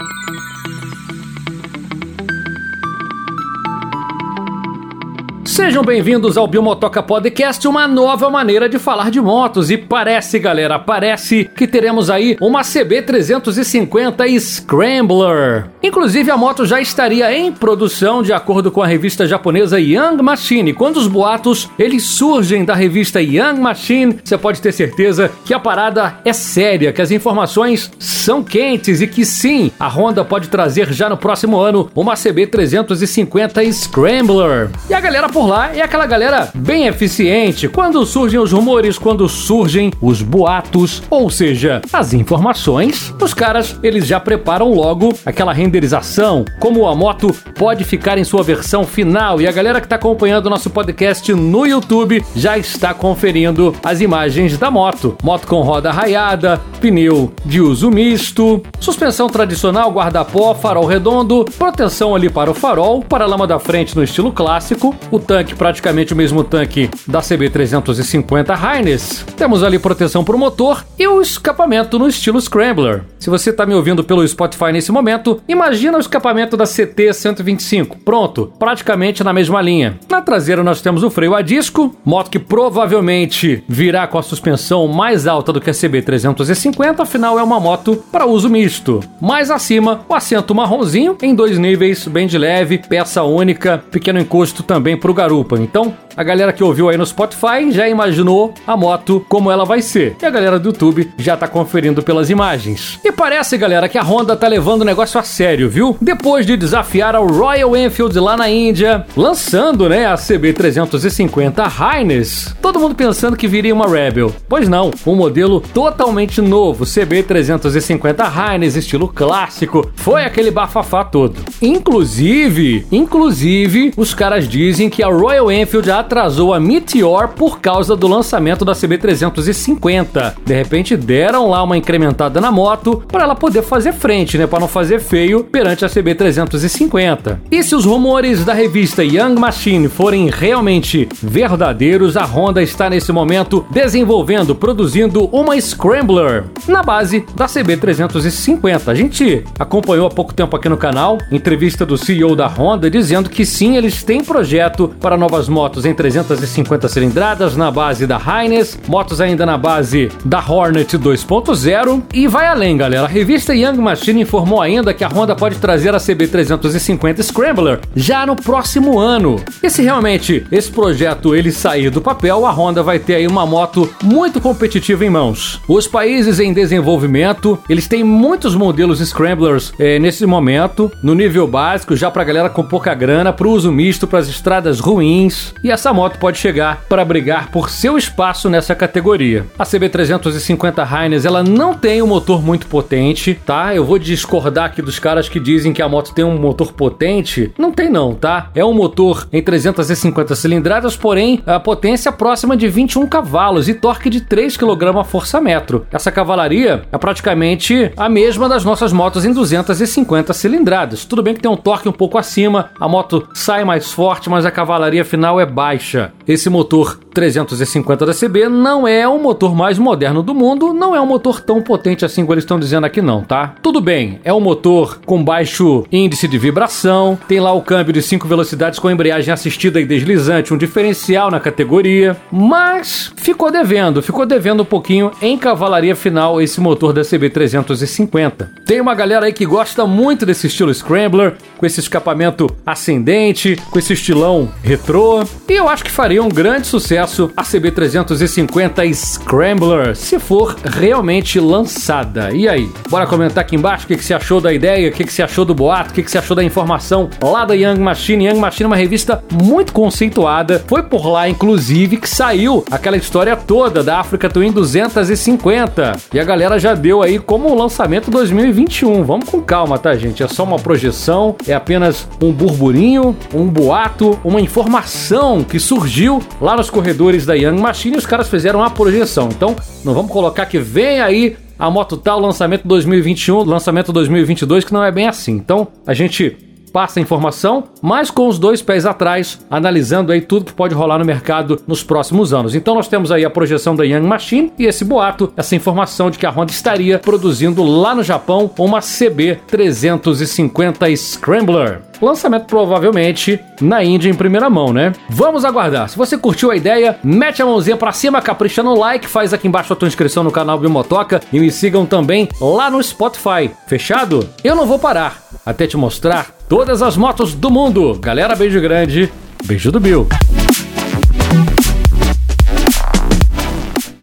Thank you. Sejam bem-vindos ao Biomotoca Podcast, uma nova maneira de falar de motos. E parece, galera, parece que teremos aí uma CB350 Scrambler. Inclusive, a moto já estaria em produção, de acordo com a revista japonesa Young Machine. Quando os boatos eles surgem da revista Young Machine, você pode ter certeza que a parada é séria, que as informações são quentes e que sim, a Honda pode trazer já no próximo ano uma CB350 Scrambler. E a galera por lá é aquela galera bem eficiente quando surgem os rumores, quando surgem os boatos, ou seja, as informações. Os caras, eles já preparam logo aquela renderização, como a moto pode ficar em sua versão final. E a galera que está acompanhando o nosso podcast no YouTube já está conferindo as imagens da moto. Moto com roda raiada, pneu de uso misto, suspensão tradicional, guarda-pó, farol redondo, proteção ali para o farol, para a lama da frente no estilo clássico, o tanque praticamente o mesmo tanque da CB350 Highness. Temos ali proteção para o motor e o escapamento no estilo Scrambler. Se você está me ouvindo pelo Spotify nesse momento, imagina o escapamento da CT125. Pronto, praticamente na mesma linha. Na traseira nós temos o freio a disco, moto que provavelmente virá com a suspensão mais alta do que a CB350, afinal é uma moto para uso misto. Mais acima, o assento marronzinho em dois níveis, bem de leve, peça única, pequeno encosto também para o garupa. Então, a galera que ouviu aí no Spotify já imaginou a moto como ela vai ser. E a galera do YouTube já tá conferindo pelas imagens. E parece, galera, que a Honda tá levando o negócio a sério, viu? Depois de desafiar a Royal Enfield lá na Índia, lançando, né, a CB350 Highness, todo mundo pensando que viria uma Rebel. Pois não, um modelo totalmente novo, CB350 Highness estilo clássico. Foi aquele bafafá todo. Inclusive, inclusive, os caras dizem que a Royal Enfield atrasou a Meteor por causa do lançamento da CB350. De repente deram lá uma incrementada na moto para ela poder fazer frente, né, para não fazer feio perante a CB350. E se os rumores da revista Young Machine forem realmente verdadeiros, a Honda está nesse momento desenvolvendo, produzindo uma Scrambler na base da CB350. A gente acompanhou há pouco tempo aqui no canal entrevista do CEO da Honda dizendo que sim, eles têm projeto para novas motos em 350 cilindradas na base da Highness, motos ainda na base da Hornet 2.0 e vai além, galera. A revista Young Machine informou ainda que a Honda pode trazer a CB350 Scrambler já no próximo ano. E se realmente esse projeto ele sair do papel, a Honda vai ter aí uma moto muito competitiva em mãos. Os países em desenvolvimento, eles têm muitos modelos Scramblers é, nesse momento, no nível básico, já para galera com pouca grana, para uso misto, para as estradas ruins, e essa moto pode chegar para brigar por seu espaço nessa categoria. A CB350 Heinz ela não tem um motor muito potente, tá? Eu vou discordar aqui dos caras que dizem que a moto tem um motor potente. Não tem não, tá? É um motor em 350 cilindradas, porém a potência próxima de 21 cavalos e torque de 3 kg força-metro. Essa cavalaria é praticamente a mesma das nossas motos em 250 cilindradas. Tudo bem que tem um torque um pouco acima, a moto sai mais forte, mas a cavalaria final é baixa. Esse motor 350 da CB não é o motor mais moderno do mundo, não é um motor tão potente assim como eles estão dizendo aqui não, tá? Tudo bem, é um motor com baixo índice de vibração, tem lá o câmbio de 5 velocidades com embreagem assistida e deslizante, um diferencial na categoria, mas ficou devendo, ficou devendo um pouquinho em cavalaria final esse motor da CB 350. Tem uma galera aí que gosta muito desse estilo Scrambler, com esse escapamento ascendente, com esse estilão retrô, e eu acho que faria um grande sucesso a CB350 Scrambler, se for realmente lançada. E aí? Bora comentar aqui embaixo o que, que você achou da ideia, o que, que você achou do boato, o que, que você achou da informação lá da Young Machine. Young Machine é uma revista muito conceituada. Foi por lá, inclusive, que saiu aquela história toda da Africa Twin 250. E a galera já deu aí como lançamento 2021. Vamos com calma, tá, gente? É só uma projeção, é apenas um burburinho, um boato, uma informação que surgiu lá nos corredores da Young Machine, os caras fizeram a projeção. Então, não vamos colocar que vem aí a moto tal, lançamento 2021, lançamento 2022, que não é bem assim. Então, a gente passa a informação, mas com os dois pés atrás, analisando aí tudo que pode rolar no mercado nos próximos anos. Então nós temos aí a projeção da Young Machine e esse boato, essa informação de que a Honda estaria produzindo lá no Japão uma CB 350 Scrambler. Lançamento provavelmente na Índia em primeira mão, né? Vamos aguardar. Se você curtiu a ideia, mete a mãozinha pra cima, capricha no like, faz aqui embaixo a tua inscrição no canal Bimotoca e me sigam também lá no Spotify. Fechado? Eu não vou parar até te mostrar todas as motos do mundo. Galera, beijo grande. Beijo do Bill.